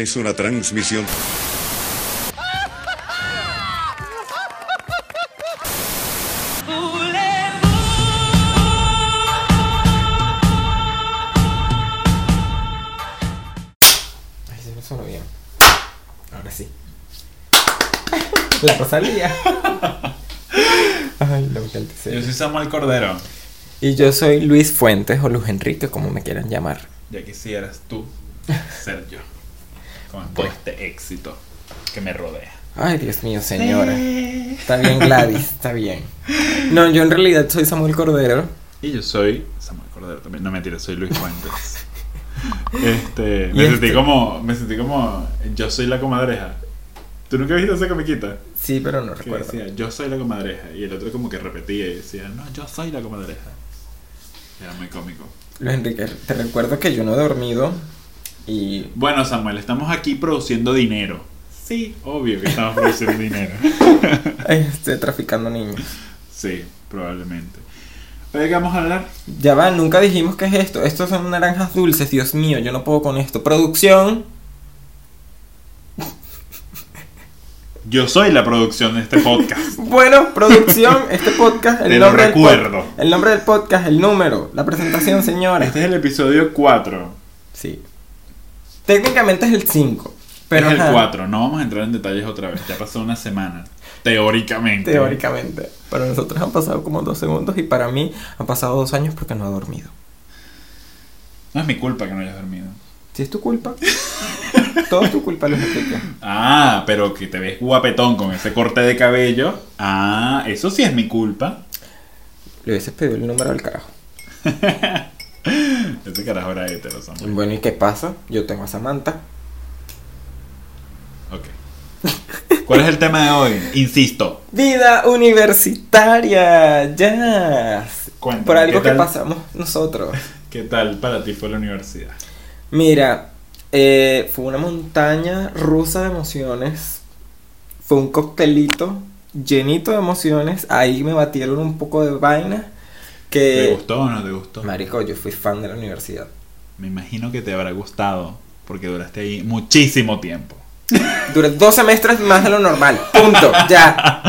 Es una transmisión. Ay, se me sonó bien. Ahora sí. La Rosalía. Ay, lo que Yo soy Samuel Cordero. Y yo soy Luis Fuentes o Luis Enrique, como me quieran llamar. Ya quisieras tú ser yo. Con todo este éxito que me rodea. Ay, Dios mío, señora. Está bien, Gladys, está bien. No, yo en realidad soy Samuel Cordero. Y yo soy Samuel Cordero también. No mentira, soy Luis Fuentes. Este, me sentí este- como, me sentí como, yo soy la comadreja. ¿Tú nunca viste esa comiquita? Sí, pero no Que recuerdo. decía, yo soy la comadreja. Y el otro como que repetía y decía, no, yo soy la comadreja. Era muy cómico. Luis Enrique, te recuerdo que yo no he dormido y Bueno, Samuel, estamos aquí produciendo dinero. Sí, obvio que estamos produciendo dinero. este, traficando niños. Sí, probablemente. Oye, ¿qué vamos a hablar? Ya va, nunca dijimos qué es esto. Estos son naranjas dulces, Dios mío, yo no puedo con esto. Producción. Yo soy la producción de este podcast. Bueno, producción, este podcast, el Te lo nombre del el nombre del podcast, el número, la presentación, señores. Este es el episodio 4. Sí. Técnicamente es el 5, pero es el ajá, 4, no vamos a entrar en detalles otra vez. Ya pasó una semana. Teóricamente. teóricamente. Para nosotros han pasado como dos segundos y para mí han pasado dos años porque no he dormido. No es mi culpa que no hayas dormido. Si es tu culpa, todo es tu culpa, Luis Enrique. Ah, pero que te ves guapetón con ese corte de cabello. Ah, eso sí es mi culpa. Le hubieses pedido el número al carajo. Este carajo era hetero, Samuel. Bueno, ¿y qué pasa? Yo tengo a Samantha. Ok. ¿Cuál es el tema de hoy? Insisto. Vida universitaria, ya. Cuéntame, Por algo ¿qué que pasamos nosotros. ¿Qué tal para ti fue la universidad? Mira, eh, fue una montaña rusa de emociones. Fue un coctelito llenito de emociones. Ahí me batieron un poco de vaina. ¿Te Que. gustó o no te gustó? Marico, yo fui fan de la universidad. Me imagino que te habrá gustado porque duraste ahí muchísimo tiempo. Duré dos semestres más de lo normal. Punto. Ya.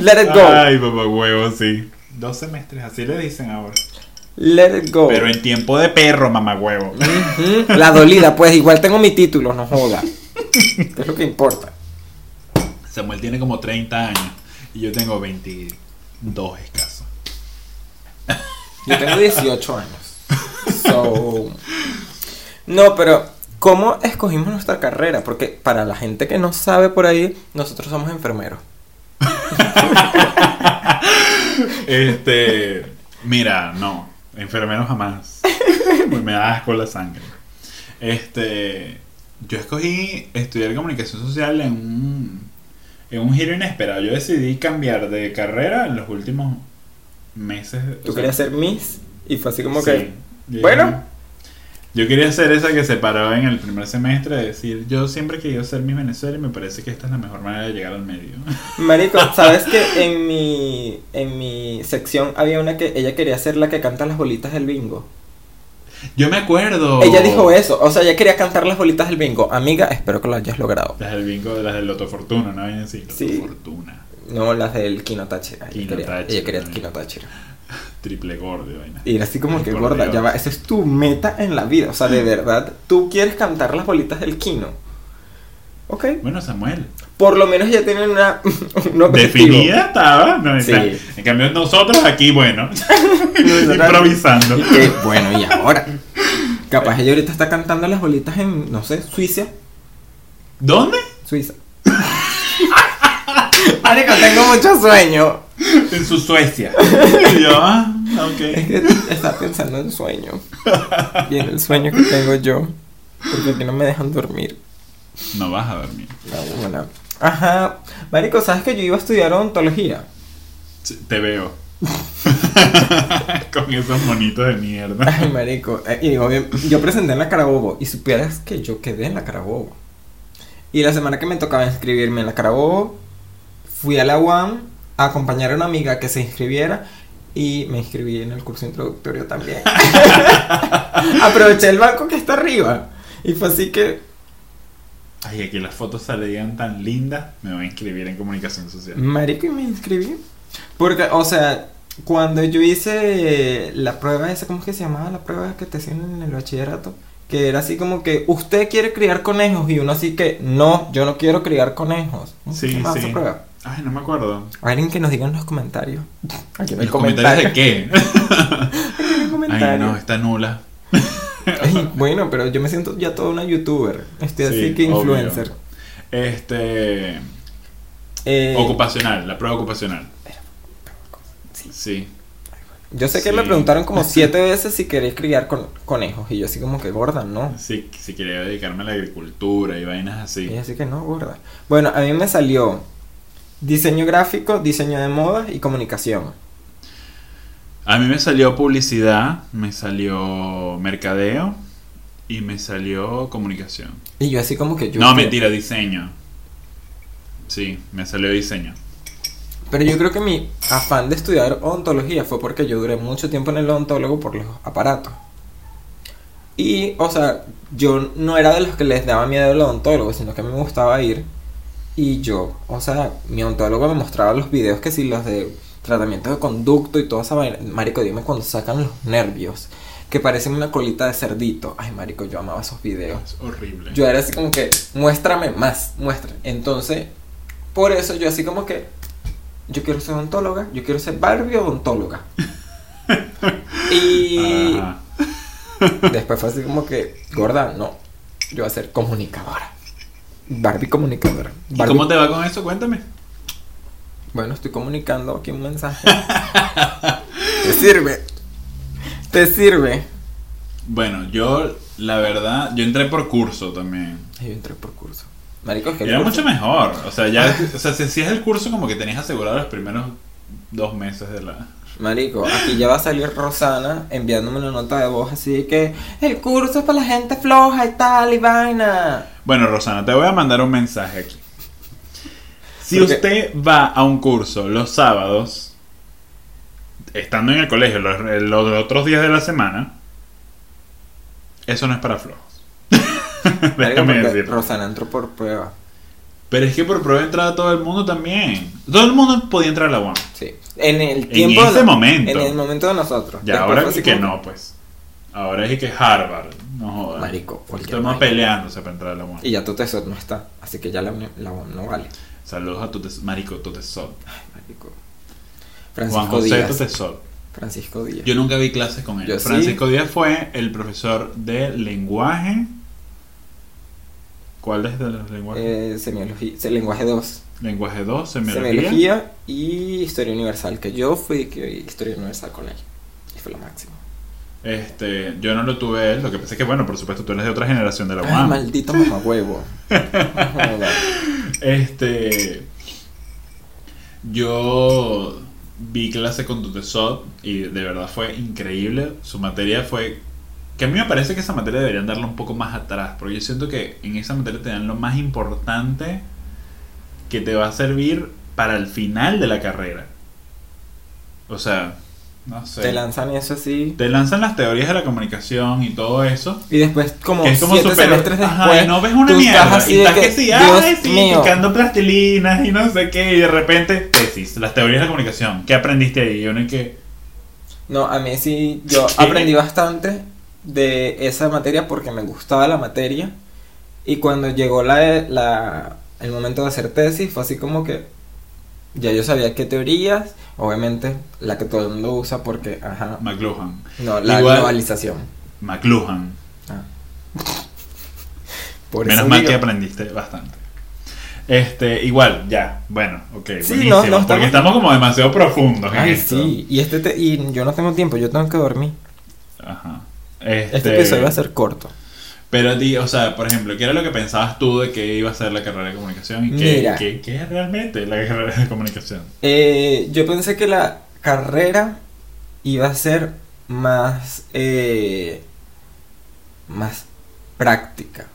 Let it go. Ay, papá huevo, sí. Dos semestres, así le dicen ahora. Let it go. Pero en tiempo de perro, mamá huevo. La dolida, pues igual tengo mi título, no joda. ¿Qué es lo que importa? Samuel tiene como 30 años y yo tengo 22 escasos. Yo tengo 18 años. So. No, pero ¿cómo escogimos nuestra carrera? Porque para la gente que no sabe por ahí, nosotros somos enfermeros. Este, mira, no, enfermero jamás. Me da asco la sangre. Este, yo escogí estudiar comunicación social en un, en un giro inesperado. Yo decidí cambiar de carrera en los últimos meses. o Tú sea, querías ser Miss y fue así como sí. que. Yo- Bueno. Yo quería ser esa que se paraba en el primer semestre de decir, yo siempre he querido ser Miss Venezuela y me parece que esta es la mejor manera de llegar al medio. Marico, ¿sabes que en mi, en mi sección había una que ella quería ser la que canta las bolitas del bingo? Yo me acuerdo. Ella dijo eso, o sea, ella quería cantar las bolitas del bingo. Amiga, espero que lo hayas logrado. Las del bingo, las del Loto Fortuna, ¿no? Así, Loto Sí. Fortuna. No las del Kino Táchira. Ella Kino quería, ella quería. Kino Táchira. Triple gordo, vaina. Y era así como Ay, que gorda, Dios. ya va, esa es tu meta en la vida. O sea, de verdad, tú quieres cantar las bolitas del Kino. Ok. Bueno, Samuel. Por lo menos ya tienen una, un. Definida estaba. No, Sí. En cambio, nosotros aquí, bueno, improvisando. Y que, bueno, y ahora. Capaz ella ahorita está cantando las bolitas en, no sé, Suiza. ¿Dónde? Suiza. Marico, tengo mucho sueño. En su Suecia. Y yo, ah, ok. Es que está pensando en sueño. Y en el sueño que tengo yo. Porque aquí no me dejan dormir. No vas a dormir. No, bueno. Ajá. Marico, ¿sabes que yo iba a estudiar odontología? Sí, Te veo. Con esos monitos de mierda. Ay, marico. eh, Y obvio, yo presenté en la Carabobo. Y supieras que yo quedé en la Carabobo. Y la semana que me tocaba inscribirme en la Carabobo, fui a la UAM a acompañar a una amiga que se inscribiera. Y me inscribí en el curso introductorio también. Aproveché el banco que está arriba. Y fue así que. Ay, aquí las fotos salían tan lindas. Me voy a inscribir en comunicación social. Marico, y me inscribí. Porque, o sea, cuando yo hice la prueba esa, ¿cómo es que se llamaba la prueba que te hacían en el bachillerato? Que era así como que usted quiere criar conejos y uno así que no, yo no quiero criar conejos. ¿Cómo se Sí, sí. esa prueba? Ay, no me acuerdo. Alguien que nos diga en los comentarios. Aquí en el ¿Los comentarios de qué? Aquí en el Ay, comentario. no, está nula. Ay, bueno, pero yo me siento ya toda una youtuber. Estoy Sí, así que obvio. influencer. Este. Eh, Ocupacional, la prueba ocupacional. Sí. Sí. yo sé que Sí. me preguntaron como siete veces si queréis criar con, conejos. Y yo así como que gorda, no. Sí, si quería dedicarme a la agricultura y vainas así. Y así que no, gorda. Bueno, a mí me salió diseño gráfico, diseño de moda y comunicación. A mí me salió publicidad, me salió mercadeo y me salió comunicación. Y yo así como que yo... no, mentira, diseño. Sí, me salió diseño. Pero yo creo que mi afán de estudiar odontología fue porque yo duré mucho tiempo en el odontólogo por los aparatos. Y, o sea, yo no era de los que les daba miedo el odontólogo, sino que a mí me gustaba ir. Y yo, o sea, mi odontólogo me mostraba los videos que sí, los de tratamiento de conducto y toda esa vaina. Marico, dime cuando sacan los nervios, que parecen una colita de cerdito. Ay, marico, yo amaba esos videos. Es horrible. Yo era así como que, muéstrame más, muéstrame. Entonces, por eso yo así como que, yo quiero ser odontóloga, yo quiero ser Barbie odontóloga. y Ajá. después fue así como que, gorda, no, yo voy a ser comunicadora. Barbie comunicadora. ¿Y cómo te va con eso? Cuéntame. Bueno, estoy comunicando aquí un mensaje. ¿Te sirve? ¿Te sirve? Bueno, yo, la verdad, yo entré por curso también. Yo entré por curso. Marico, es que Era mucho mejor. O sea, ya, o sea, si hacías el curso como que tenías asegurado los primeros dos meses de la... Marico, aquí ya va a salir Rosana enviándome una nota de voz así de que el curso es para la gente floja y tal y vaina. Bueno, Rosana, te voy a mandar un mensaje aquí. Si usted va a un curso los sábados, estando en el colegio los, los otros días de la semana, eso no es para flojos. Déjame decir. Rosana entró por prueba. Pero es que por prueba entraba todo el mundo también. Todo el mundo podía entrar a la UAM. Sí. En el tiempo. ese de- momento. En el momento de nosotros. Ya, Después ahora sí que no, pues. Ahora es que Harvard. No jodas. Marico, cualquier Estamos vaina. peleándose para entrar a la UAM. Y ya tu tesoro no está. Así que ya la, la UAM no vale. Saludos a tu tes- marico, tu tesoro. Marico. Juan Francisco José Díaz. tu tesoro. Francisco Díaz. Yo nunca vi clases con él. Yo sí. Francisco Díaz fue el profesor de lenguaje. ¿Cuál es de los lenguajes? Eh, semiología. se- Lenguaje 2. lenguaje 2, semiología. Semiología y historia universal. Que yo fui que historia universal con él. Y fue lo máximo. Este, yo no lo tuve él, lo que pasa es que bueno, por supuesto tú eres de otra generación de la UAM. maldito mamahuevo. Este yo vi clase con Tutesot y de verdad fue increíble. Su materia fue que a mí me parece que esa materia deberían darla un poco más atrás, porque yo siento que en esa materia te dan lo más importante que te va a servir para el final de la carrera. O sea, no sé. Te lanzan eso así. Te lanzan las teorías de la comunicación y todo eso. Y después, como Que es como siete super- semestres Ajá, después, y no ves una tú mierda. estás así y de estás que, que sí, Dios ay, sí, picando plastilinas y no sé qué. Y de repente, tesis, las teorías de la comunicación. ¿Qué aprendiste ahí? Y uno y que. No, a mí sí, yo aprendí bastante de esa materia porque me gustaba la materia. Y cuando llegó la, la, el momento de hacer tesis, fue así como que ya yo sabía qué teorías, obviamente la que todo el mundo usa porque, ajá, McLuhan. no, la Igual- globalización. McLuhan. Ah. Por Menos mal digo- que aprendiste bastante. Este, igual, ya. Bueno, ok. Sí, buenísimo, no, no, porque estamos- estamos como demasiado profundos en Ay, esto. sí, y este te- y yo no tengo tiempo, yo tengo que dormir. Ajá. Este, Este, episodio va a ser corto. Pero di, o sea, por ejemplo, ¿qué era lo que pensabas tú de que iba a ser la carrera de comunicación? ¿Y qué, Mira. qué- qué es realmente la carrera de comunicación? Eh, yo pensé que la carrera iba a ser más eh, más práctica,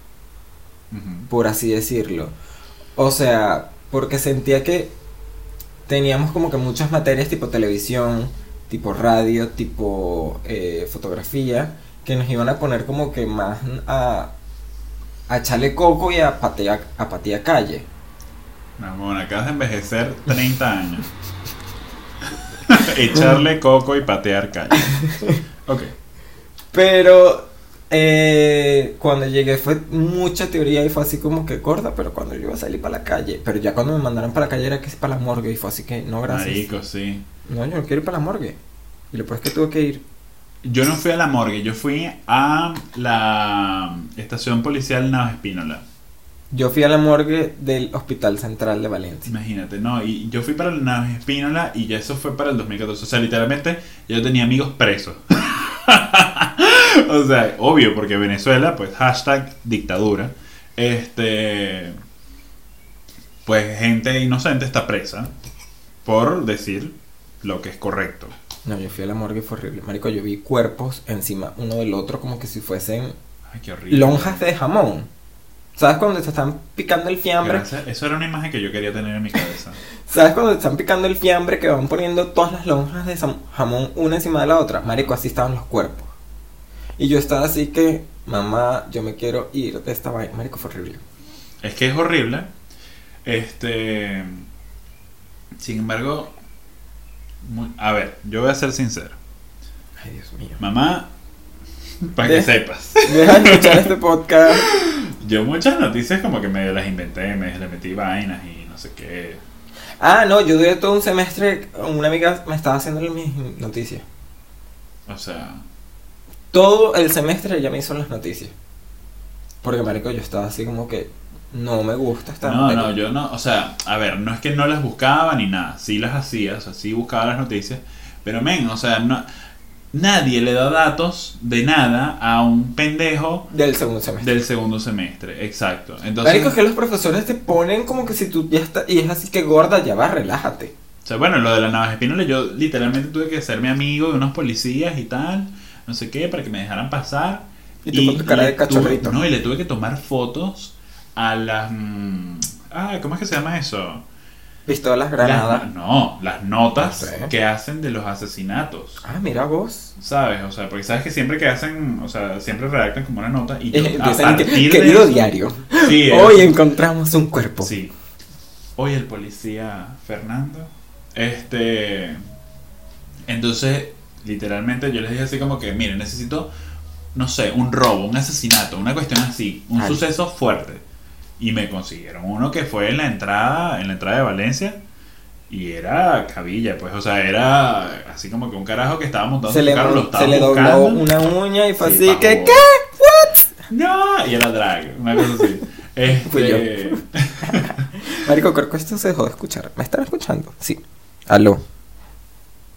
por así decirlo. O sea, porque sentía que teníamos como que muchas materias tipo televisión, tipo radio, tipo eh, fotografía, que nos iban a poner como que más a a echarle coco y a patear, a patear calle. Mamón, acabas de envejecer 30 años. Echarle coco y patear calle. Ok. Pero eh, cuando llegué fue mucha teoría y fue así como que corta, pero cuando yo iba a salir para la calle, pero ya cuando me mandaron para la calle era que es para la morgue y fue así que no, gracias. Marico, sí. No, yo no quiero ir para la morgue. Y después que tuve que ir. Yo no fui a la morgue, yo fui a la estación policial Navas Espínola. Yo fui a la morgue del Hospital Central de Valencia. Imagínate, ¿no? Y yo fui para la Navas Espínola y ya eso fue para el 2014. O sea, literalmente yo tenía amigos presos. o sea, obvio, porque Venezuela, pues hashtag dictadura. Este. Pues gente inocente está presa por decir lo que es correcto. No, yo fui a la morgue y fue horrible. Marico, yo vi cuerpos encima uno del otro como que si fuesen Ay, qué horrible. lonjas de jamón. ¿Sabes cuando te están picando el fiambre? Gracias. Eso era una imagen que yo quería tener en mi cabeza. ¿Sabes cuando te están picando el fiambre que van poniendo todas las lonjas de jamón una encima de la otra? Marico, así estaban los cuerpos. Y yo estaba así que, mamá, yo me quiero ir de esta vaina. Marico, fue horrible. Es que es horrible. Este. Sin embargo. Muy- a ver, yo voy a ser sincero. Ay, Dios mío. Mamá, para que sepas. Deja de escuchar este podcast. Yo muchas noticias como que medio las inventé, me le metí vainas y no sé qué. Ah, no, yo duré todo un semestre. Una amiga me estaba haciendo mis noticias. O sea, Todo el semestre ella me hizo las noticias. Porque, marico, yo estaba así como que no me gusta esta no, no, yo no, o sea, a ver, no es que no las buscaba ni nada, sí las hacía, o sea, sí buscaba las noticias, pero men, o sea, no, nadie le da datos de nada a un pendejo Del segundo semestre. del segundo semestre, exacto. Entonces, Marico, es que los profesores te ponen como que si tú ya estás. Y es así que gorda, ya va, relájate. o sea, bueno, lo de la navaja espínola, yo literalmente tuve que hacerme amigo de unos policías y tal, no sé qué, para que me dejaran pasar. Y tú con tu cara de cachorrito. tuve- no, y le tuve que tomar fotos a las... ah, ¿cómo es que se llama eso? Pistolas, Las- granadas. no, las notas No sé. que hacen de los asesinatos. Ah, mira vos. ¿Sabes? O sea, porque sabes que siempre que hacen, o sea, siempre redactan como una nota y Eh, a que- partir de querido eso- diario. Sí, Hoy encontramos un cuerpo. Sí. Hoy el policía Fernando. Este. Entonces, literalmente yo les dije así como que, miren, necesito, no sé, un robo, un asesinato, una cuestión así, un Ay. suceso fuerte. Y me consiguieron uno que fue en la entrada, en la entrada de Valencia. Y era cabilla, pues, o sea, era así como que un carajo que estaba montando Se su le, carro, lo estaba se le dobló buscando. una uña y fue Sí, así que. ¿qué? No, y era drag, una cosa así. Fui yo. Este, Marico, creo que esto se dejó de escuchar. ¿Me están escuchando? Sí. Aló.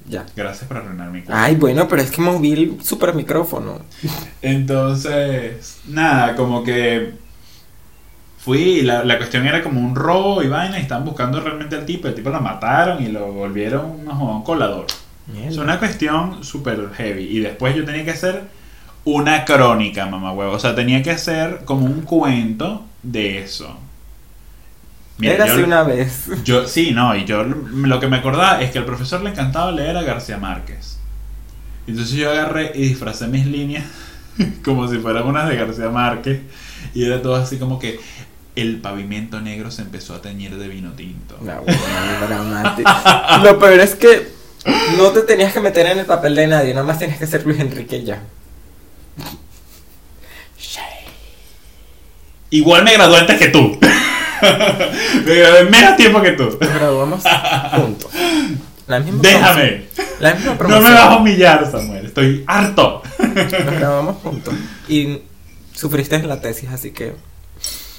Ya. gracias por arruinar mi cuerpo. Ay, bueno, pero es que moví el super micrófono. Entonces, nada, como que fui y la, la cuestión era como un robo y vaina y estaban buscando realmente al tipo, el tipo lo mataron y lo volvieron no, un colador. Es una cuestión súper heavy y después yo tenía que hacer una crónica, mamá huevo, o sea, tenía que hacer como un cuento de eso. Mira, Era yo- así una vez. yo, sí, no, y yo lo que me acordaba es que al profesor le encantaba leer a García Márquez. Entonces yo agarré y disfracé mis líneas como si fueran unas de García Márquez. Y era todo así como que el pavimento negro se empezó a teñir de vino tinto. No, bueno. Lo peor es que no te tenías que meter en el papel de nadie, nada más tienes que ser Luis Enrique y ya. Igual me gradué antes que tú. me gradué menos tiempo que tú. Nos graduamos juntos. La misma Déjame. La misma No me vas a humillar, Samuel. Estoy harto. Nos grabamos juntos. Y sufriste en la tesis, así que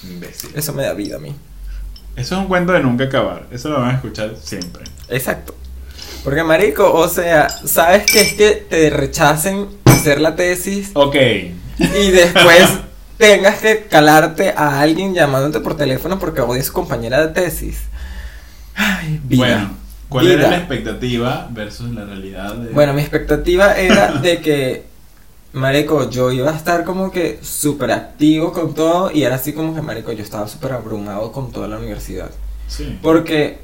Imbécil. eso me da vida a mí. Eso es un cuento de nunca acabar. Eso lo van a escuchar siempre. Exacto. Porque, marico, o sea, ¿sabes que es que te rechacen hacer la tesis Ok. y después tengas que calarte a alguien llamándote por teléfono porque odia a su compañera de tesis? Ay, vida. Bueno, ¿cuál Vida. era la expectativa versus la realidad? De... Bueno, mi expectativa era de que, marico, yo iba a estar como que súper activo con todo y era así como que, marico, yo estaba súper abrumado con toda la universidad. Sí. Porque,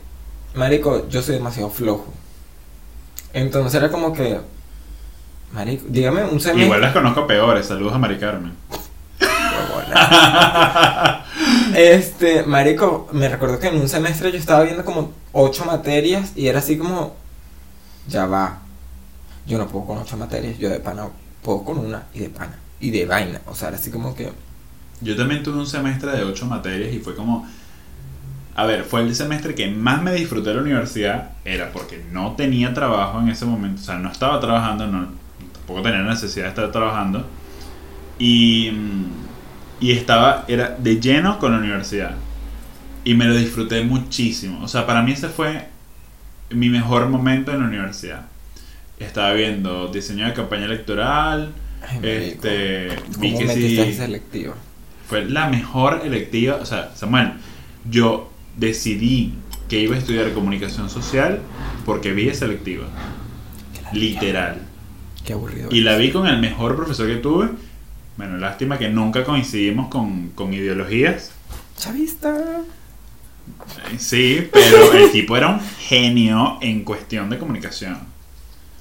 marico, yo soy demasiado flojo. Entonces era como que, marico, dígame un semestre. Igual las conozco peores. Saludos a Mari Carmen. Este, marico, me recuerdo que en un semestre yo estaba viendo como ocho materias y era así como, ya va, yo no puedo con ocho materias, yo de pana puedo con una y de pana y de vaina, o sea, así como que, Yo también tuve un semestre de ocho materias y fue como... A ver, fue el semestre que más me disfruté de la universidad, era porque no tenía trabajo en ese momento, o sea, no estaba trabajando, no, tampoco tenía necesidad de estar trabajando, y, y estaba, era de lleno con la universidad, y me lo disfruté muchísimo, o sea, para mí ese fue mi mejor momento en la universidad. Estaba viendo diseño de campaña electoral, ay, este, vi ¿cómo que sí, esa electiva? fue la mejor electiva. O sea, Samuel, yo decidí que iba a estudiar comunicación social porque vi esa electiva. Literal. Qué aburrido. Y la vi con el mejor profesor que tuve. Bueno, lástima que nunca coincidimos con, con ideologías. Chavista. Eh, Sí, pero el tipo era un genio en cuestión de comunicación.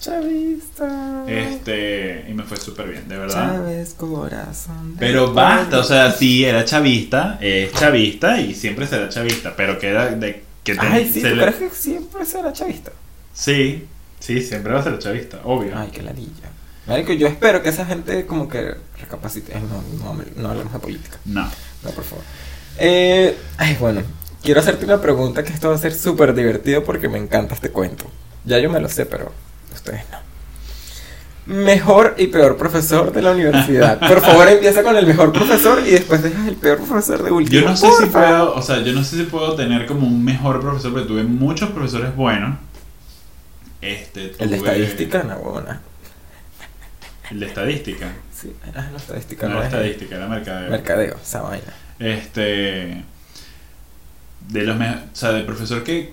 Chavista. Este, y me fue súper bien, de verdad. Chávez, corazón. Pero basta, o sea, sí, era chavista, es chavista y siempre será chavista, pero que era de que te- Ay, sí, se ¿tú le- que siempre será chavista? Sí, sí, siempre va a ser chavista, obvio. Ay, qué ladilla. Marico, yo espero que esa gente como que recapacite. No, no, no hablemos de política. No. No, por favor. Eh, ay, bueno. Quiero hacerte una pregunta que esto va a ser súper divertido porque me encanta este cuento. Ya yo me lo sé, pero ustedes no. Mejor y peor profesor de la universidad. Por favor, empieza con el mejor profesor y después dejas el peor profesor de último. Yo no sé si puedo, o sea, yo no sé si puedo tener como un mejor profesor, pero tuve muchos profesores buenos. Este, El de tuve- estadística, no, buena. El de estadística. Sí, ah, no, estadística No no, era es estadística, era mercadeo. mercadeo, esa vaina. Este. De los O sea, del profesor que.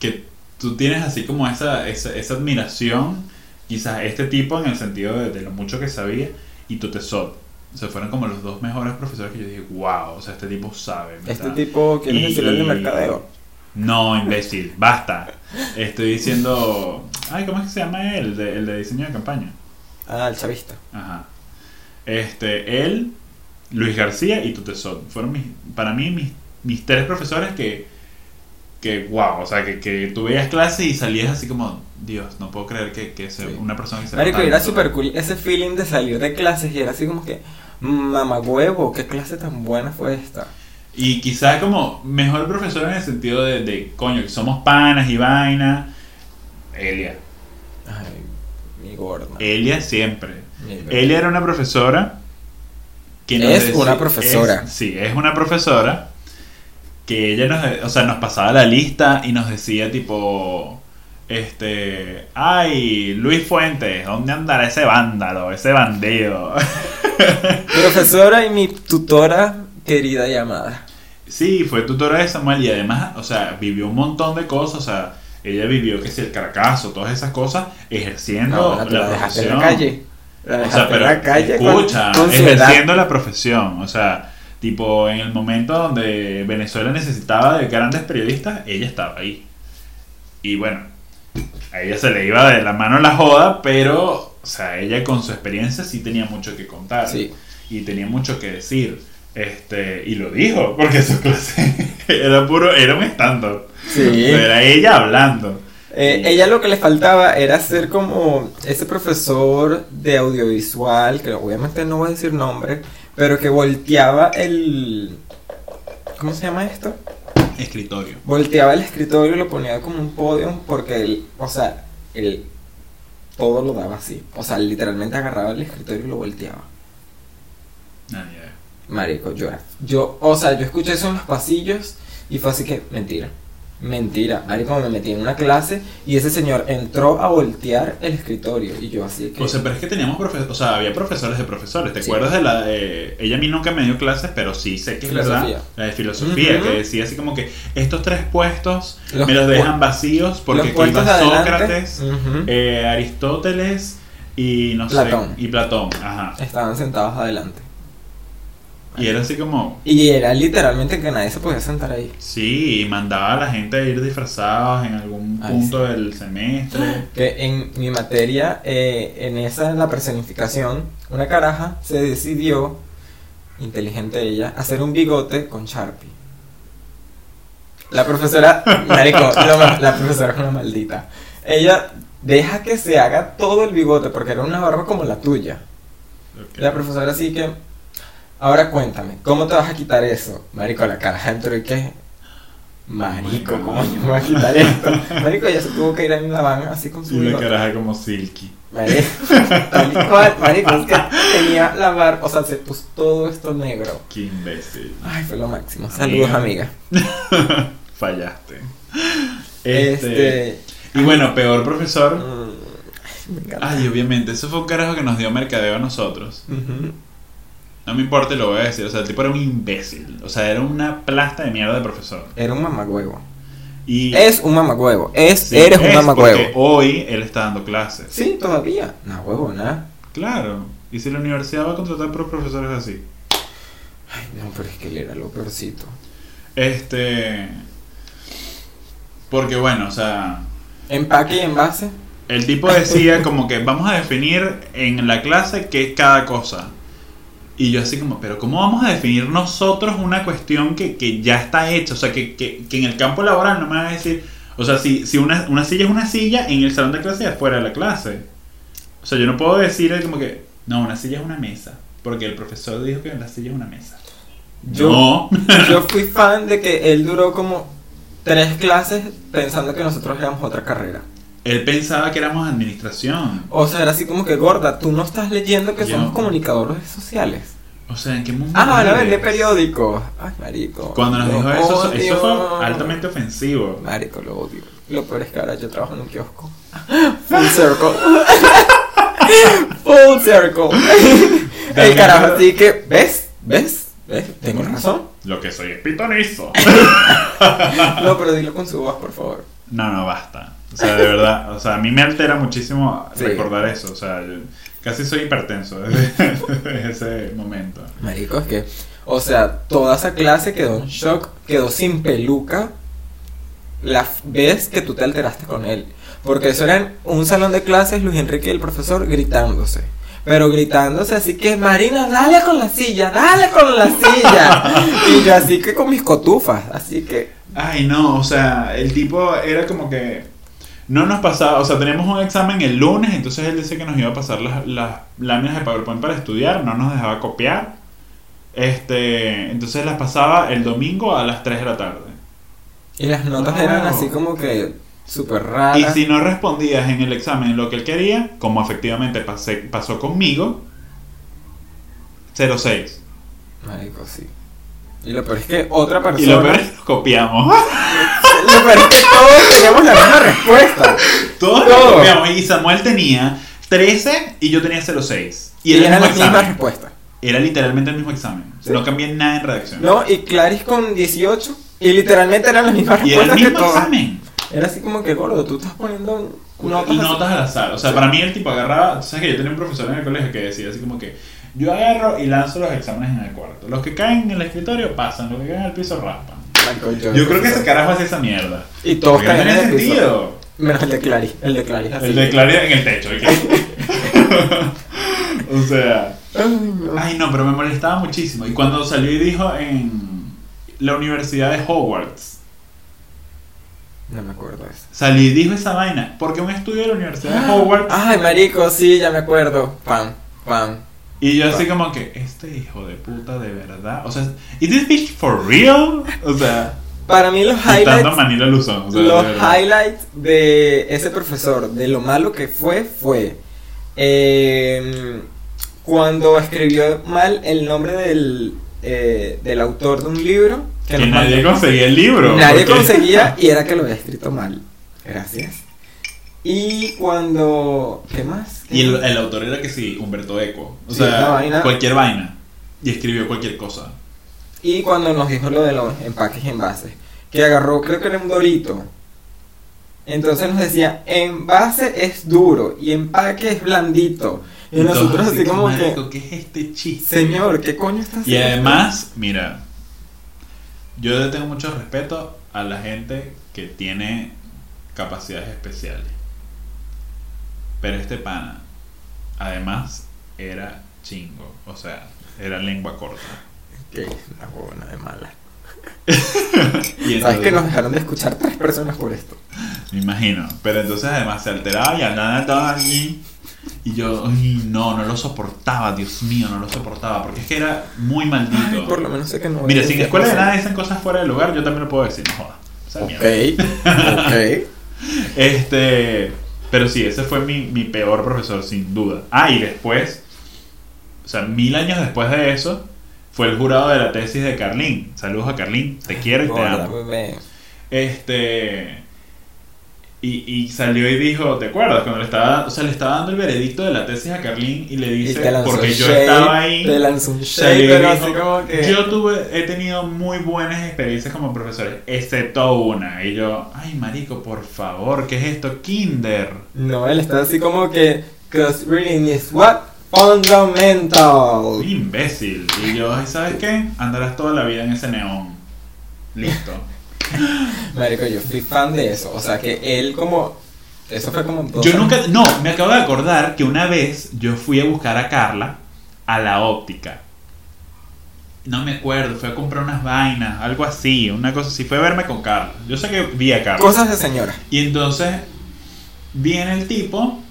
Que tú tienes así como esa, esa, esa admiración. Quizás este tipo en el sentido de, de lo mucho que sabía. Y tu tesoro. O sea, fueron como los dos mejores profesores que yo dije, wow, o sea, este tipo sabe. Este está-". tipo, ¿quieres Y- decir el de mercadeo? No, imbécil, basta. Estoy diciendo. Ay, ¿cómo es que se llama él? El de, el de diseño de campaña. Ah, el chavista. Ajá. Este, él, Luis García y Tutesot. Fueron mis, para mí mis, mis tres profesores que, que wow, o sea, que, que tú veías clases y salías así como, Dios, no puedo creer que, que sea Sí. una persona que se Marico, era súper cool ese feeling de salir de clases y era así como que, mamá huevo, qué clase tan buena fue esta. Y quizás como mejor profesor en el sentido de, de, coño, que somos panas y vaina. Elia. Ay, mi gorda. Elia siempre. Elia era una profesora que Es una profesora. es- sí, es una profesora que ella nos, o sea, nos pasaba la lista y nos decía tipo, este, ay, Luis Fuentes, ¿dónde andará ese vándalo, ese bandido? Profesora y mi tutora querida llamada. sí, fue tutora de Samuel y además, o sea, vivió un montón de cosas, o sea, ella vivió que si el caracazo, todas esas cosas, ejerciendo la, la dejaste en profesión. la calle. La O sea, pero en la calle escucha, con, ejerciendo la profesión, o sea, tipo en el momento donde Venezuela necesitaba de grandes periodistas, ella estaba ahí. Y bueno, a ella se le iba de la mano la joda, pero, o sea, ella con su experiencia sí tenía mucho que contar Sí. y tenía mucho que decir. Este, y lo dijo, porque su clase era puro, era un stand-up. Sí. Era ella hablando. Eh, ella lo que le faltaba era ser como ese profesor de audiovisual, que obviamente no voy a decir nombre, pero que volteaba el... ¿Cómo se llama esto? Escritorio. Volteaba el escritorio y lo ponía como un podio porque él, o sea, él todo lo daba así. O sea, literalmente agarraba el escritorio y lo volteaba. Ah, ya. Marico, yo Yo, o sea, yo escuché eso en los pasillos y fue así que, mentira. Mentira. Marico, me metí en una clase y ese señor entró a voltear el escritorio y yo así que... O sea, pero es que teníamos profesores, o sea, había profesores de profesores. ¿Te Sí. acuerdas de la de... Ella a mí nunca me dio clases, pero sí sé que es Filosofía. verdad. La de filosofía, que decía así como que estos tres puestos Los me los dejan vacíos porque aquí adelante, Sócrates, eh, Aristóteles y no Platón. sé... Y Platón, ajá. estaban sentados adelante. Y era así como... Y era literalmente que nadie se podía sentar ahí. Sí, y mandaba a la gente a ir disfrazados en algún Ay, punto del semestre. Que en mi materia, eh, en esa, la personificación, una caraja se decidió inteligente ella, hacer un bigote con Sharpie. La profesora, marico, lo la profesora es una maldita. Ella deja que se haga todo el bigote porque era una barba como la tuya. La profesora así que, ahora cuéntame, ¿cómo te vas a quitar eso? Marico, la cara entró y que, marico, ¿cómo yo me voy a quitar esto? Marico, ella se tuvo que ir en la van así con su Y la caraja como silky. Marico, tal y cual, marico, es que tenía la barba, o sea, se puso todo esto negro. Qué imbécil. Ay, fue lo máximo. Saludos, amiga. Fallaste. Este, Este. Y bueno, peor profesor. mm, Me encanta. Ay, obviamente, eso fue un carajo que nos dio mercadeo a nosotros. Ujú. No me importa y lo voy a decir. O sea, el tipo era un imbécil. O sea, era una plasta de mierda de profesor. Era un mamagüevo. Y Es un mamagüevo. Es, Sí, eres un mamagüevo. porque hoy él está dando clases. Sí, todavía. No, huevo, nada. Claro. Y si la universidad va a contratar por profesores así. Ay, no, pero es que él era lo peorcito. Este. Porque bueno, o sea. Empaque y envase. El tipo decía como que vamos a definir en la clase qué es cada cosa. Y yo así como, pero ¿cómo vamos a definir nosotros una cuestión que, que ya está hecha? O sea, que, que, que en el campo laboral no me van a decir... O sea, si, si una, una silla es una silla, en el salón de clase y afuera de la clase. O sea, yo no puedo decir como que, no, una silla es una mesa. Porque el profesor dijo que la silla es una mesa. Yo, No. yo fui fan de que él duró como tres clases pensando que nosotros éramos otra carrera. Él pensaba que éramos administración. O sea, era así como que gorda, tú no estás leyendo que Yo- somos comunicadores sociales. O sea, ¿en qué mundo Ah, van a vender vives? periódicos. Ay, marico. Cuando nos dijo eso, odio. eso fue altamente ofensivo. Marico, lo odio. Lo peor es que ahora yo trabajo en un kiosco. Full circle. Full circle. El carajo, así que, ¿ves? ¿Ves? ¿Ves? Tengo razón. Lo que soy es pitonizo. No, pero dilo con su voz, por favor. No, no, basta. O sea, de verdad. O sea, a mí me altera muchísimo Sí. recordar eso. O sea, yo casi soy hipertenso desde, desde ese momento. Marico, es que, o sea, toda esa clase quedó en shock, quedó sin peluca la vez que tú te alteraste con él. Porque eso era en un salón de clases, Luis Enrique y el profesor gritándose. Pero gritándose así que, Marina, dale con la silla, dale con la silla. y yo así que con mis cotufas, así que... Ay, no, o sea, el tipo era como que no nos pasaba, o sea, teníamos un examen el lunes, entonces él decía que nos iba a pasar las, las láminas de PowerPoint para estudiar, no nos dejaba copiar. Este, entonces las pasaba el domingo a las 3 de la tarde. Y las notas Wow. eran así como que súper raras. Y si no respondías en el examen lo que él quería, como efectivamente pasé, pasó conmigo, 06. Marico, sí. Y lo peor es que otra persona... Y lo peor es que copiamos. Lo peor es que todos teníamos la misma respuesta. Todos Todos. copiamos. Y Samuel tenía 13 y yo tenía 06. Y, Y, era las mismas examen. respuestas. Era literalmente el mismo examen. Sí. No cambié nada en redacción. No, y Claris con 18. Y literalmente eran las mismas y era el respuestas que mismo examen. Era así como que gordo, tú estás poniendo notas. notas al azar. O sea, para mí el tipo agarraba. ¿Sabes que yo tenía un profesor en el colegio que decía así como que yo agarro y lanzo los exámenes en el cuarto. Los que caen en el escritorio pasan, los que caen al piso raspan. Yo, Yo creo que ese carajo hacía esa mierda. Y todos no caían en el piso. sentido. Menos el de Claris. El de así. El de Claria en el techo. o sea. Ay, no. Pero me molestaba muchísimo. Y cuando salió y dijo en la Universidad de Hogwarts, No me acuerdo eso. salió y dijo esa vaina. Porque un estudio de la Universidad de Hogwarts. Ay, marico, sí, ya me acuerdo. Pam, pam. Y yo así como que, este hijo de puta, de verdad. O sea, ¿is this bitch for real? O sea, Para mí los highlights, Manila Luzón. O sea, los de verdad. highlights de ese profesor, de lo malo que fue, fue eh, cuando escribió mal el nombre del, eh, del autor de un libro. Que nadie mandó. conseguía el libro. Nadie porque- conseguía y era que lo había escrito mal. Gracias. Y cuando... ¿Qué más? Y el, el autor era que sí, Humberto Eco. O Sí, sea, vaina. cualquier vaina. Y escribió cualquier cosa. Y cuando nos dijo lo de los empaques y envases, que agarró, creo que era un dorito. Entonces nos decía, envase es duro y empaque es blandito. Y nosotros así como "Marico, que, ¿qué es este chiste? señor, ¿qué coño está Y haciendo? además, mira, yo le tengo mucho respeto a la gente que tiene capacidades especiales. Pero este pana, además, era chingo. O sea, era lengua corta. Que una buena de mala. Y ¿Sabes que nos dejaron de escuchar tres personas por esto? Me imagino. Pero entonces además se alteraba y andaba todo allí. Y yo, ay, no, no lo soportaba, Dios mío, no lo soportaba. Porque es que era muy maldito. Ay, por lo menos sé que no. Mira, si en escuela de nada dicen cosas fuera del lugar, yo también lo puedo decir, no jodas. O sea, mierda. Ok. Este, pero sí, ese fue mi, mi peor profesor, sin duda. Ah, y después, o sea, mil años después de eso, fue el jurado de la tesis de Carlín. Saludos a Carlín, te quiero y te amo. Este, y, y salió y dijo, ¿te acuerdas? Cuando le estaba, o sea, le estaba dando el veredicto de la tesis a Carlín y le dice, porque yo estaba ahí. Te lanzó un pero dijo, así como que. Yo tuve, he tenido muy buenas experiencias como profesores, excepto una. Y yo, ay marico, por favor, ¿qué es esto? Kinder. No, él está así como que. Cause reading is what? Fundamental. Imbécil. Y yo, ¿sabes qué? Andarás toda la vida en ese neón. Listo. Marico, yo fui fan de eso. O sea que él como. Eso fue como. Yo años. nunca, no, me acabo de acordar que una vez yo fui a buscar a Carla a la óptica. No me acuerdo, fue a comprar unas vainas, algo así, una cosa así. Fue a verme con Carla. Yo sé que vi a Carla. Cosas de señora. Y entonces viene el tipo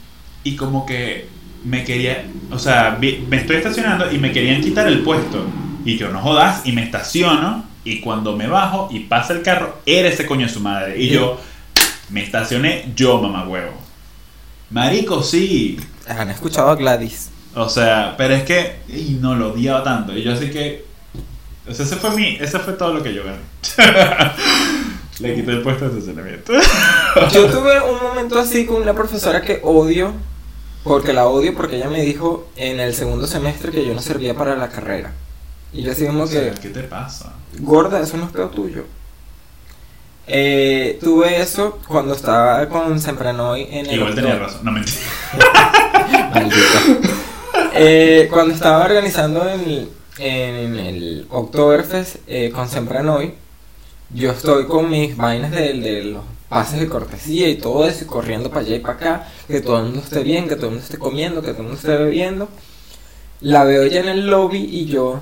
y como que me quería, o sea, vi- me estoy estacionando y me querían quitar el puesto. Y yo no jodas y me estaciono y cuando me bajo y pasa el carro, era ese coño de su madre. Y yo me estacioné yo, mamá huevo. Marico, sí. Han escuchado a Gladys. O sea, pero es que y no lo odiaba tanto. Y yo así que. O sea, ese fue mi. Ese fue todo lo que yo gané. Le quité el puesto de estacionamiento. Yo tuve un momento así con una profesora que odio. Porque la odio porque ella me dijo en el segundo semestre que yo no servía para la carrera. Y yo así como que. ¿Qué te pasa? Gorda, eso no es peor tuyo. Eh, tuve eso cuando estaba con Sempranoy en el. Igual tenía razón. No mentira. Maldito. Eh, cuando estaba organizando el, en el Oktoberfest eh, con Sempranoy, yo estoy con mis vainas de, de los pases de cortesía y todo eso, y corriendo para allá y para acá, que todo el mundo esté bien, que todo el mundo esté comiendo, que todo el mundo esté bebiendo. La veo ya en el lobby y yo.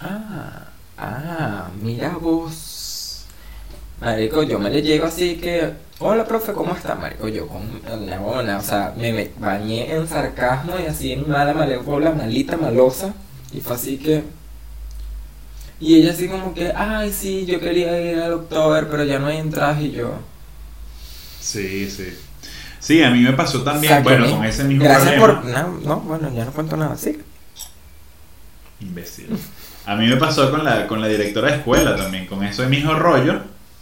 Ah, ah, mira vos. Marico, yo me le llego así que. Hola, profe, ¿cómo está? Marico, yo con una buena, o sea, me, me bañé en sarcasmo y así en mala malévola, malita, malosa. Y fue así que. Y ella así como que, ay, sí, yo quería ir al October, pero ya no hay entradas y yo. Sí, sí. Sí, a mí me pasó también. Bueno, con ese mismo Gracias problema. por. No, no, bueno, ya no cuento nada, sí. Imbécil. A mí me pasó con la, con la directora de escuela también. Con eso de mi hijo rollo,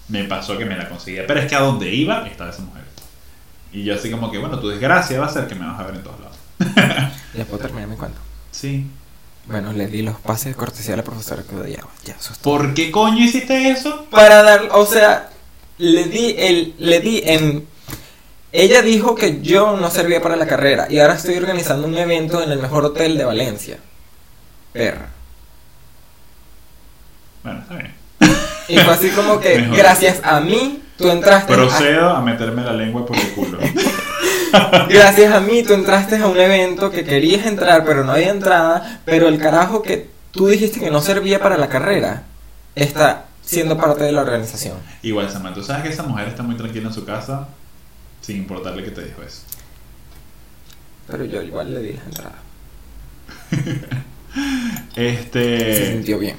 me pasó que me la conseguía. Pero es que a donde iba estaba esa mujer. Y yo así como que, bueno, tu desgracia va a ser que me vas a ver en todos lados. Después terminé mi cuento. Sí. Bueno, le di los pases de cortesía a la profesora que odiaba. Ya, eso. ¿Por qué coño hiciste eso? Para dar, o sea, le di el, le di en. Ella dijo que yo no servía para la carrera y ahora estoy organizando un evento en el mejor hotel de Valencia. Perra. Bueno, está bien. Y fue así como que, Mejor. gracias a mí, tú entraste. a- Procedo a meterme la lengua por el culo. gracias a mí, tú entraste a un evento que querías entrar, pero no había entrada. Pero el carajo que tú dijiste que no servía para la carrera está siendo parte de la organización. Igual, Samantha, tú sabes que esa mujer está muy tranquila en su casa sin importarle que te dijo eso. Pero yo igual le di la entrada. Este. Se sintió bien.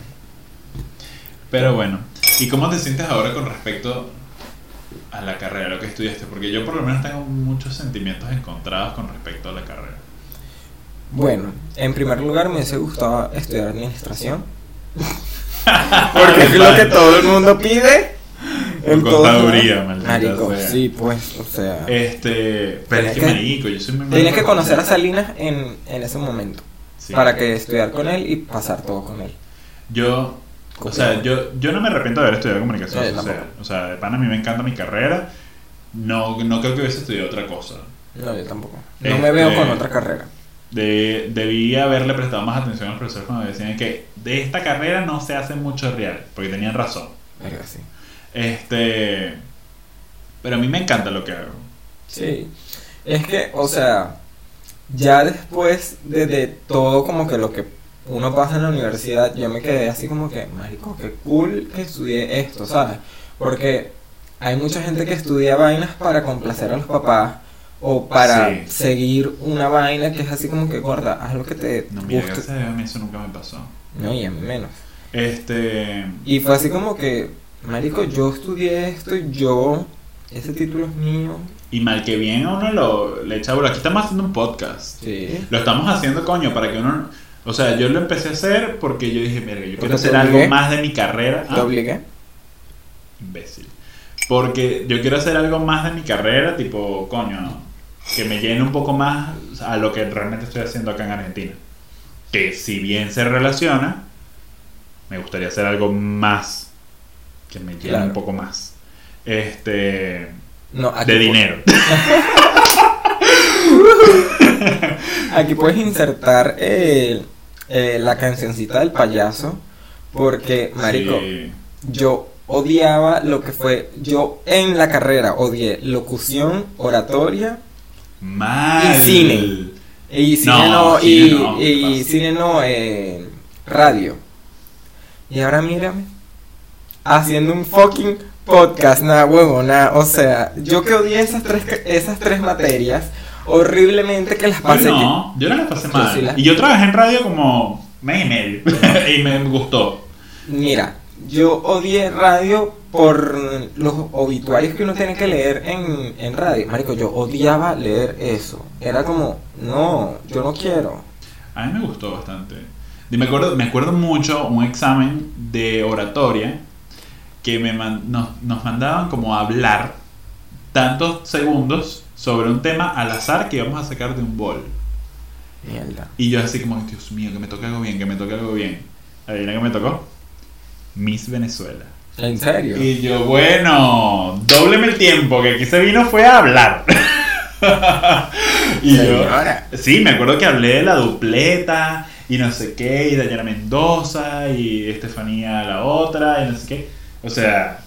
Pero bueno, ¿y cómo te sientes ahora con respecto a la carrera, lo que estudiaste? Porque yo por lo menos tengo muchos sentimientos encontrados con respecto a la carrera. Bueno, en primer lugar me hubiese gustado estudiar administración. Porque es lo que todo el mundo pide. En contaduría, maldita Marico, sea. sí, pues, o sea. Este, pero es que que- marico, yo soy muy Tienes que conocer a Salinas en, en ese momento. Sí. Para que estudiar con él y pasar todo con él. Yo, o sea, yo, yo no me arrepiento de haber estudiado comunicación social. tampoco. O sea, de pana a mí me encanta mi carrera. No, no creo que hubiese estudiado otra cosa. No, yo tampoco. No Este- me veo con otra carrera. De, debí haberle prestado más atención a los profesores cuando decían que de esta carrera no se hace mucho real, porque tenían razón. Verga, sí. Este. Pero a mí me encanta lo que hago. Sí. Es que, o sea, ya después de, de todo como que lo que uno pasa en la universidad, yo me quedé así como que, marico, qué cool que estudié esto, ¿sabes? Porque hay mucha gente que estudia vainas para complacer a los papás o para Sí. seguir una vaina que es así como que, gorda, haz lo que te No, mira, guste. a mí eso nunca me pasó. No, y a mí menos. Este. Y fue así como que, marico, yo estudié esto y yo, ese título es mío. Y mal que bien a uno lo, le echa bola. Aquí estamos haciendo un podcast. Sí. Lo estamos haciendo, coño, para que uno. O sea, yo lo empecé a hacer porque yo dije, mira, yo quiero hacer algo más de mi carrera. ¿Te Ah, obligué? imbécil. Porque yo quiero hacer algo más de mi carrera, tipo, coño, que me llene un poco más a lo que realmente estoy haciendo acá en Argentina. Que si bien se relaciona, me gustaría hacer algo más que me llene Claro. un poco más. Este. No, aquí de pu- dinero. Aquí puedes insertar eh, eh, la cancioncita del payaso. Porque, marico, Sí. yo odiaba lo que fue. Yo en la carrera odié locución, oratoria Mal. Y cine. y cine No, no, cine y, no, ¿qué y pasa? cine no, eh, radio. Y ahora mírame. Haciendo un fucking podcast, nada huevo, nada. O sea, yo que odié esas tres, esas tres materias horriblemente que las pasé. no, yo no la pasé Yo mal. sí Y yo trabajé en radio como mes y medio. y me gustó. Mira, yo odié radio por los obituarios que uno tiene que leer en, en radio. Marico, yo odiaba leer eso. Era como, no, yo no quiero. A mí me gustó bastante. Y me acuerdo, me acuerdo mucho un examen de oratoria que me man- nos, nos mandaban como a hablar tantos segundos sobre un tema al azar que íbamos a sacar de un bol. Mierda. Y yo así como, Dios mío, que me toque algo bien, que me toque algo bien. ¿Adivina qué me tocó? Miss Venezuela. ¿En serio? Y yo, bueno, dobleme el tiempo, que aquí se vino fue a hablar. y yo, sí, me acuerdo que hablé de la dupleta y no sé qué, y Dayana Mendoza y Estefanía la otra, y no sé qué. O sea,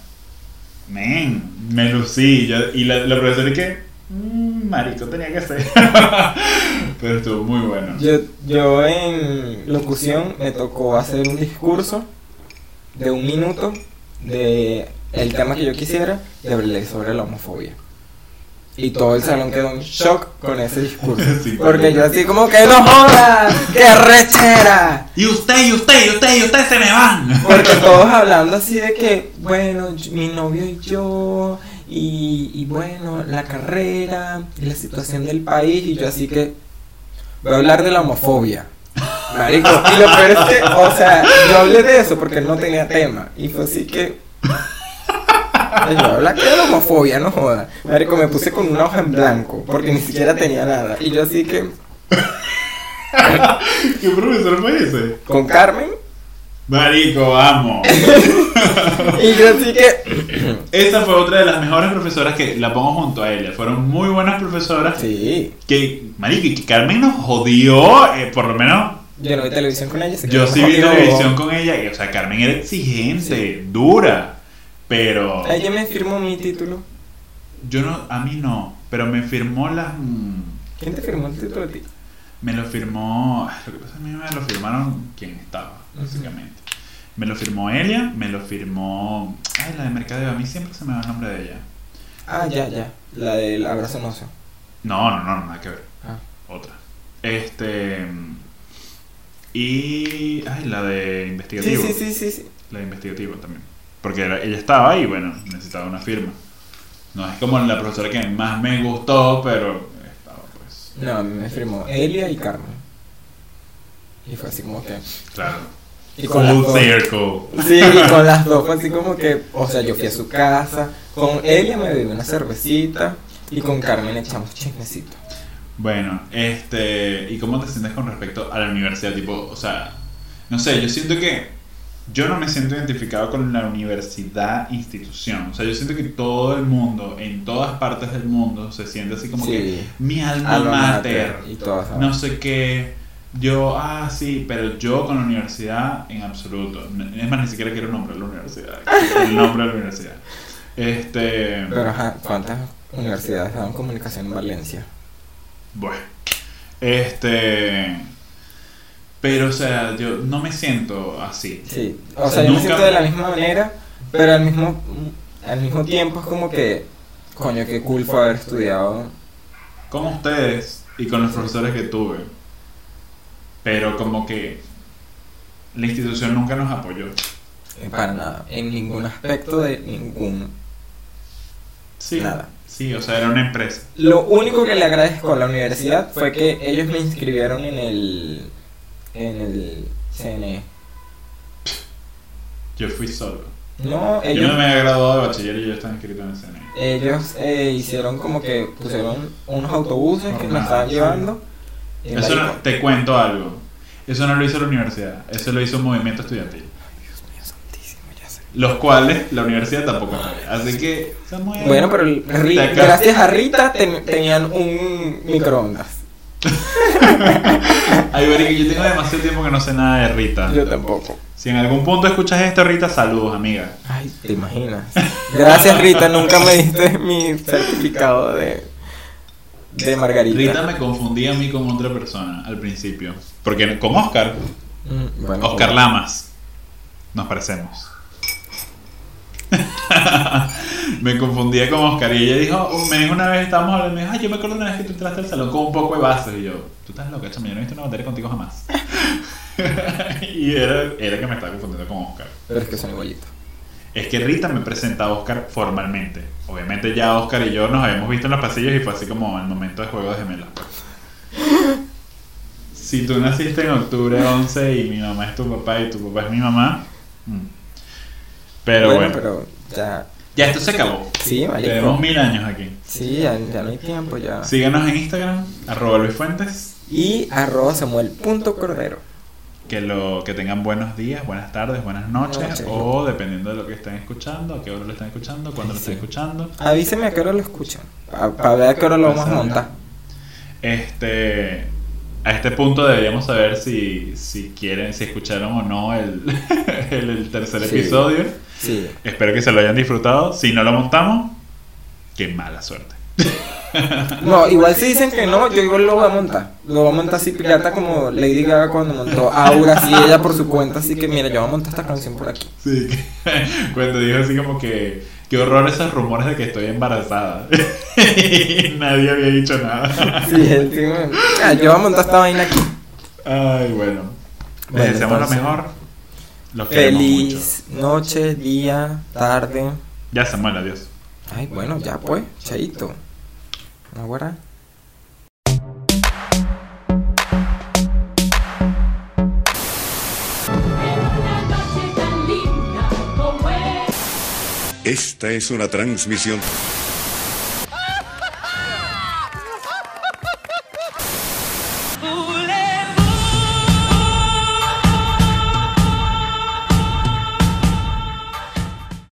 men, me lucí. Yo, y la, la profesora que, "Mm, marico, tenía que ser. Pero estuvo muy bueno. Yo, yo en locución me tocó hacer un discurso de un minuto de el tema que yo quisiera y hablé sobre la homofobia. Y todo el salón quedó en shock con ese discurso. Sí, Porque yo así como que no jodas, qué rechera. Y usted, y usted, y usted, y usted se me van. Porque todos hablando así de que, bueno, mi novio y yo, y, y bueno, la carrera, y la situación del país, y yo así que voy a hablar de la homofobia. Marico, y lo peor es que, o sea, yo hablé de eso porque no tenía tema, y fue así que... Yo habla que de la homofobia, no joda. Marico, me puse con una hoja en blanco, porque ni siquiera tenía nada, y yo así que, ¿Qué profesor fue ese? con Carmen, Marico, vamos. y yo así que... Esa fue otra de las mejores profesoras que la pongo junto a ella. Fueron muy buenas profesoras. Sí, Que, marico, y que Carmen nos jodió, eh, por lo menos yo no vi televisión con ella. yo sí vi televisión con ella. Y, o sea, Carmen era exigente, dura. Pero Ella me firmó mi título. yo no, a mí no. Pero me firmó las. mm, ¿Quién te firmó el título de ti? Me lo firmó. Lo que pasa es que a mí me lo firmaron quien estaba, básicamente. Me lo firmó Elia, me lo firmó. Ay, la de Mercadeo. A mí siempre se me va el nombre de ella. Ah, ya, ya. La del abrazo no. No, no, no, nada que ver. Ah. Otra. Este. Y. Ay, la de investigativo. sí, sí, sí, sí. La de investigativo también. Porque era- ella estaba ahí, bueno, necesitaba una firma. No es como la profesora que más me gustó, pero estaba pues. No, me firmó Elia y Carmen. Y fue así como que. Claro. Y con Full dos. circle. Sí, y con las dos fue así como que. O sea, yo fui a su casa. Con Elia me bebí una cervecita. Y con Carmen echamos chismecito. Bueno, este, ¿y cómo te sientes con respecto a la universidad? Tipo, o sea, no sé, yo siento que yo no me siento identificado con la universidad institución. O sea, yo siento que todo el mundo, en todas partes del mundo, se siente así como Sí. que mi alma, Alma mater, mater y todas esas no sé qué. Yo, ah, sí, pero yo con la universidad en absoluto. Es más, ni siquiera quiero de la universidad. El nombre de la universidad. Este. Pero ajá, ¿cuántas universidades dan comunicación en Valencia? Bueno, este. Pero, o sea, yo no me siento así. Sí, o sea, yo me siento de la misma manera, pero al mismo, al mismo tiempo es como que, coño, qué cool fue haber estudiado. Como ustedes y con los profesores que tuve. Pero como que la institución nunca nos apoyó. Para nada, en ningún aspecto de ningún. Sí. Nada. Sí, o sea, era una empresa. Lo único que le agradezco a la universidad fue que ellos me inscribieron en el, en el CNE. Yo fui solo. No, Yo ellos, no me había graduado de bachiller y yo estaba inscrito en el CNE. ellos eh, hicieron como que pusieron unos autobuses que nos estaban llevando. Eso no- te cuento algo. Eso no lo hizo la universidad, eso lo hizo un movimiento estudiantil. Dios mío, santísimo, ya sé. Los cuales la universidad tampoco apoya. Así que. Bueno, pero el- Ri- De acá. gracias a Rita ten- tenían un microondas. Ay, marica, yo tengo demasiado tiempo que no sé nada de Rita. Yo tampoco. Si en algún punto escuchas esto, Rita, saludos, amiga. Ay, te imaginas. Gracias Rita, nunca me diste mi certificado de, de Margarita. Rita me confundía a mí con otra persona al principio. Porque con Oscar, Mm, bueno, Oscar Lamas, nos parecemos. me confundía con Oscar y ella dijo, me dijo una vez, estábamos hablando, me dijo, ay, yo me acuerdo una vez que tú entraste al salón con un poco de vasos y yo, tú estás loca, chama, yo no he visto una materia contigo jamás. y era, era que me estaba confundiendo con Oscar. Pero es que son igualitos. Es que Rita me presenta a Oscar formalmente. Obviamente ya Oscar y yo nos habíamos visto en los pasillos y fue así como el momento de juego de gemelas. Si tú naciste en octubre 11 y mi mamá es tu papá y tu papá es mi mamá. mm. Pero bueno, pero ya. ya esto se acabó. Sí, marico. Tenemos mil años aquí. Sí, ya, ya no hay tiempo ya. Síganos en Instagram, arroba Luis Fuentes. Y arroba Samuel punto cordero. Que, lo, que tengan buenos días, buenas tardes, buenas noches. Noches. O dependiendo de lo que estén escuchando, a qué hora lo están escuchando, cuándo lo Sí. estén escuchando. Avíseme a qué hora lo escuchan. Para ver a qué hora lo vamos a montar. Este, a este punto deberíamos saber si, si quieren, si escucharon o no el, el, el tercer Sí. episodio. Sí. Espero que se lo hayan disfrutado. Si no lo montamos, qué mala suerte. No, igual si dicen que no, yo igual lo voy a montar. Lo voy a montar así pirata como Lady Gaga cuando montó Aura, así ella por su cuenta. Así que mira, yo voy a montar esta canción por aquí. Sí, cuando dijo así como que qué horror esos rumores de que estoy embarazada. y nadie había dicho nada. Sí, me- Ah, yo voy a montar esta vaina aquí. Ay, bueno. Les Bueno, deseamos entonces, lo mejor. Los queremos mucho. Feliz noche, día, tarde. Ya Samuel, adiós. Ay, bueno, ya pues, chaito. Es. Esta es una transmisión